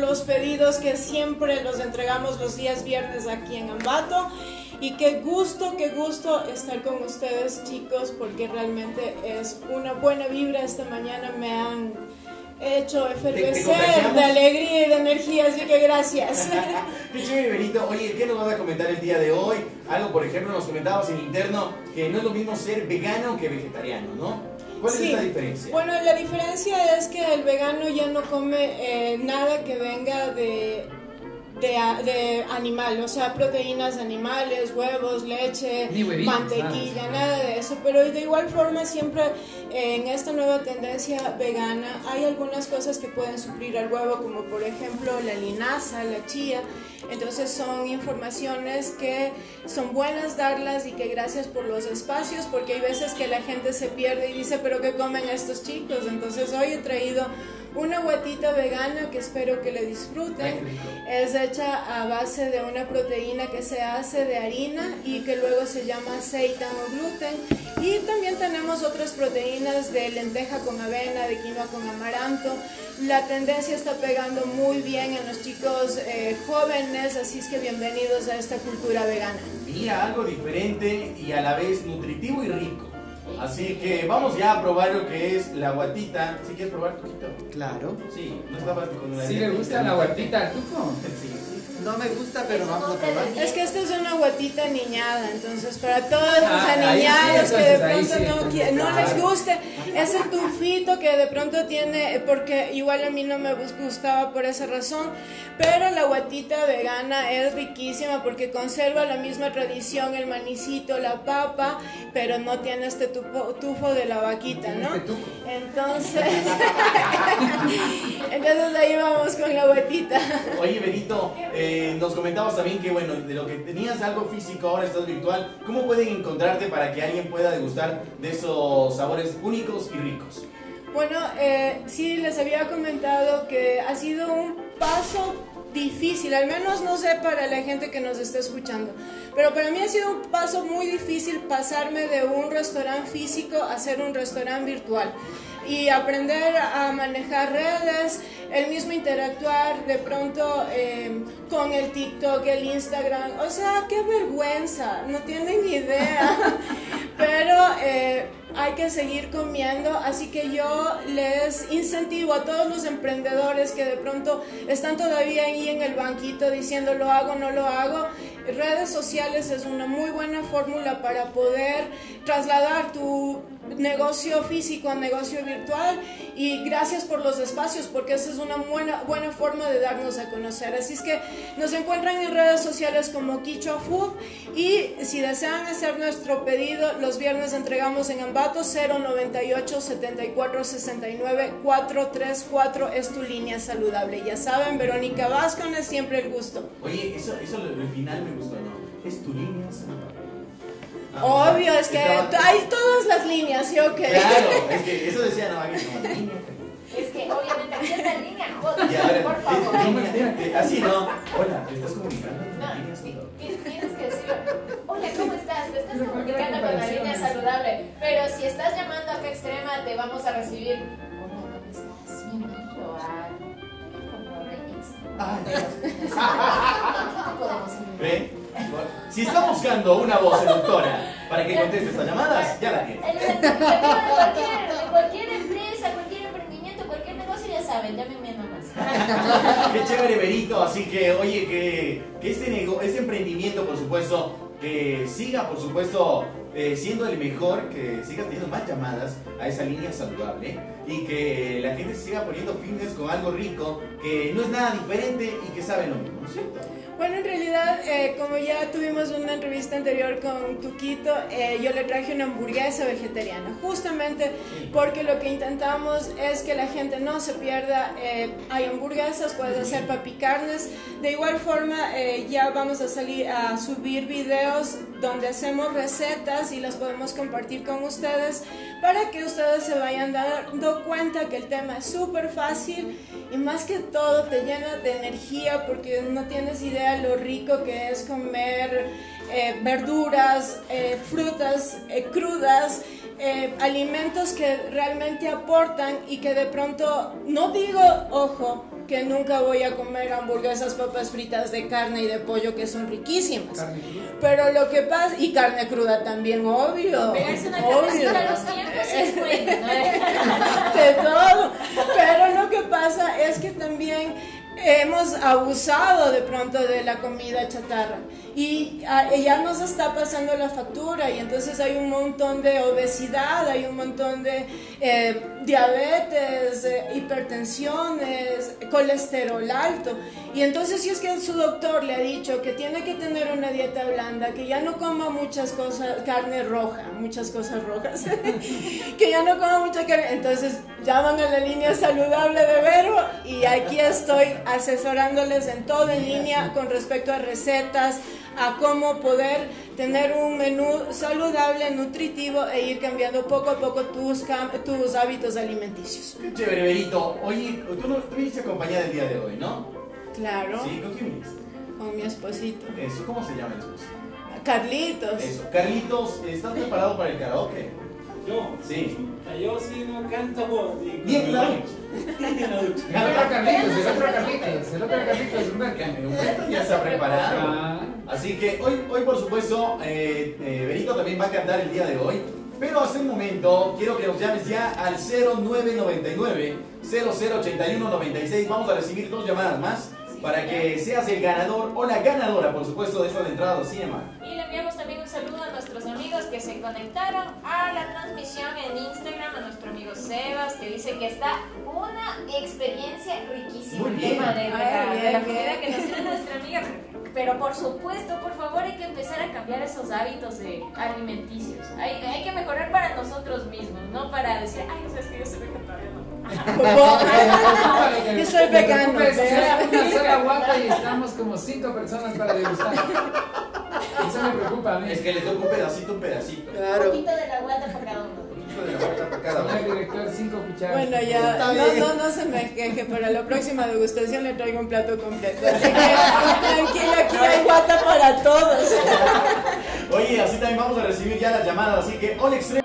los pedidos que siempre los entregamos los días viernes aquí en Ambato. Y qué gusto, qué gusto estar con ustedes chicos, porque realmente es una buena vibra. Esta mañana me han hecho efervecer de alegría y de energía, así que gracias. Benito. Oye, ¿qué nos vas a comentar el día de hoy? Algo, por ejemplo, nos comentabas en interno que no es lo mismo ser vegano que vegetariano, ¿no? ¿Cuál es la diferencia? Bueno, la diferencia es que el vegano ya no come eh, nada que venga de de, animal, o sea, proteínas animales, huevos, leche, mantequilla, nada de eso. Pero de igual forma, siempre en esta nueva tendencia vegana hay algunas cosas que pueden suplir al huevo, como por ejemplo la linaza, la chía. Entonces son informaciones que son buenas darlas y que gracias por los espacios, porque hay veces que la gente se pierde y dice, pero ¿qué comen estos chicos? Entonces hoy he traído una guatita vegana que espero que le disfruten. Es hecha a base de una proteína que se hace de harina y que luego se llama seitan o gluten. Y también tenemos otras proteínas de lenteja con avena, de quinoa con amaranto. La tendencia está pegando muy bien en los chicos eh, jóvenes, así es que bienvenidos a esta cultura vegana. Mira, algo diferente y a la vez nutritivo y rico. Así que vamos ya a probar lo que es la guatita. ¿Sí quieres probar, poquito? Claro. Sí, no estaba con la ¿Sí le gusta la guatita al Tuco? Sí. No me gusta, pero vamos a probar. Es que esta es una guatita niñada, entonces para todos los ah, aniñados que de pronto no, les guste, es el tufito que de pronto tiene, porque igual a mí no me gustaba por esa razón, pero guatita vegana es riquísima porque conserva la misma tradición, el manicito, la papa, pero no tiene este tufo, de la vaquita, ¿no? Este entonces, entonces ahí vamos con la guatita. Oye, Benito, eh, nos comentabas también que, bueno, de lo que tenías algo físico, ahora estás virtual. ¿Cómo pueden encontrarte para que alguien pueda degustar de esos sabores únicos y ricos? Bueno, eh, sí, les había comentado que ha sido un paso difícil, al menos no sé para la gente que nos está escuchando, pero para mí ha sido un paso muy difícil pasarme de un restaurante físico a ser un restaurante virtual y aprender a manejar redes, el mismo interactuar de pronto em, con el TikTok, el Instagram. O sea, qué vergüenza, no tienen idea. Pero eh, hay que seguir comiendo, así que yo les incentivo a todos los emprendedores que de pronto están todavía ahí en el banquito diciendo lo hago, no lo hago. Redes sociales es una muy buena fórmula para poder trasladar tu negocio físico a negocio virtual y gracias por los espacios porque esa es una buena, buena forma de darnos a conocer. Así es que nos encuentran en redes sociales como Kicho Food y si desean hacer nuestro pedido, los viernes entregamos en Ambato 098 74 69 434 es tu línea saludable. Ya saben, Verónica Vázquez siempre el gusto. Oye, eso, eso al final me gustó, ¿no? Es tu línea saludable. Obvio, es que hay todas las líneas, ¿sí o qué? Claro, es que eso decía no, aquí no, línea. Es que obviamente aquí está en línea, joder, por favor. así no. Hola, ¿te estás comunicando? No, tienes que decir, hola, ¿cómo estás? Te estás comunicando con la línea saludable. Pero si estás llamando a Fe Extrema, te vamos a recibir. Hola, ¿cómo estás? Bienvenido a. Ah, ¿Ve? Si está buscando una voz seductora para que conteste estas llamadas, ya la tiene. de cualquier, empresa, cualquier emprendimiento, cualquier negocio, ya saben, llámenme nomás. Qué chévere, Berito. Así que, oye, que, que este, este emprendimiento, por supuesto, que siga, por supuesto, eh, siendo el mejor, que siga teniendo más llamadas a esa línea saludable y que la gente siga poniendo fitness con algo rico, que no es nada diferente y que sabe lo mismo, ¿no es cierto? Bueno, en realidad, eh, como ya tuvimos una entrevista anterior con Tuquito, eh, yo le traje una hamburguesa vegetariana, justamente porque lo que intentamos es que la gente no se pierda. Eh, hay hamburguesas, puedes hacer papicarnes. De igual forma, ya vamos a salir a subir videos donde hacemos recetas y las podemos compartir con ustedes para que ustedes se vayan dando cuenta que el tema es súper fácil y más que todo te llena de energía porque no tienes idea lo rico que es comer eh, verduras, eh, frutas eh, crudas, alimentos que realmente aportan y que de pronto, no digo, ojo, que nunca voy a comer hamburguesas, papas fritas de carne y de pollo que son riquísimas. Carne cruda. Pero lo que pasa, y carne cruda también, obvio. Pegarse una obvio. carnecita a los tiempos es bueno, ¿no? de todo. Pero lo que pasa es que también hemos abusado de pronto de la comida chatarra y ah, ya nos está pasando la factura y entonces hay un montón de obesidad, hay un montón de eh, diabetes, eh, hipertensiones, colesterol alto. Y entonces si es que su doctor le ha dicho que tiene que tener una dieta blanda, que ya no coma muchas cosas, carne roja, muchas cosas rojas, que ya no coma mucha carne, entonces llaman a la línea saludable de Vero y aquí estoy asesorándoles en todo en línea con respecto a recetas, a cómo poder tener un menú saludable, nutritivo e ir cambiando poco a poco tus, tus hábitos alimenticios. Qué chévere, Berito. Oye, tú, no, tú viniste acompañada el día de hoy, ¿no? Claro, Sí, ¿con quién viniste? con mi esposito. Eso, ¿cómo se llama el esposo? Carlitos. Eso. Carlitos, ¿estás preparado para el karaoke? Yo, Sí. yo sí no canto ni Ni en la ducha. Ni en la ducha. El otro Carlitos, el otro Carlitos, el otro Carlitos es. Humberto ya está preparado. Ah, Así que hoy, hoy por supuesto, eh, eh, Berito también va a cantar el día de hoy. Pero hace un momento quiero que nos llames ya al 0999 008196. Vamos a recibir dos llamadas más para que seas el ganador o la ganadora, por supuesto, de esta de entrada cinema. Y le enviamos también un saludo a nuestros amigos que se conectaron a la transmisión en Instagram, a nuestro amigo Sebas, que dice que está una experiencia riquísima. Muy el bien. tema de, de la, de comida que nos tiene nuestra amiga. Pero por supuesto, por favor, hay que empezar a cambiar esos hábitos eh, alimenticios. Hay, hay que mejorar para nosotros mismos, no para decir, ay, no sabes que yo soy vegetariano. Yo soy vegano. Y estamos como cinco personas para degustar. Eso me preocupa a mí. Es que le toca un pedacito, un pedacito. Un Claro. poquito de la guata para cada uno. Un poquito de la vaca para cada uno. director, cinco cucharas. Bueno, ya, no, no, no se me queje, para la próxima degustación le traigo un plato completo. Así que tranquilo, aquí hay guata para todos. Oye, así también vamos a recibir ya las llamadas. Así que, hola extremo.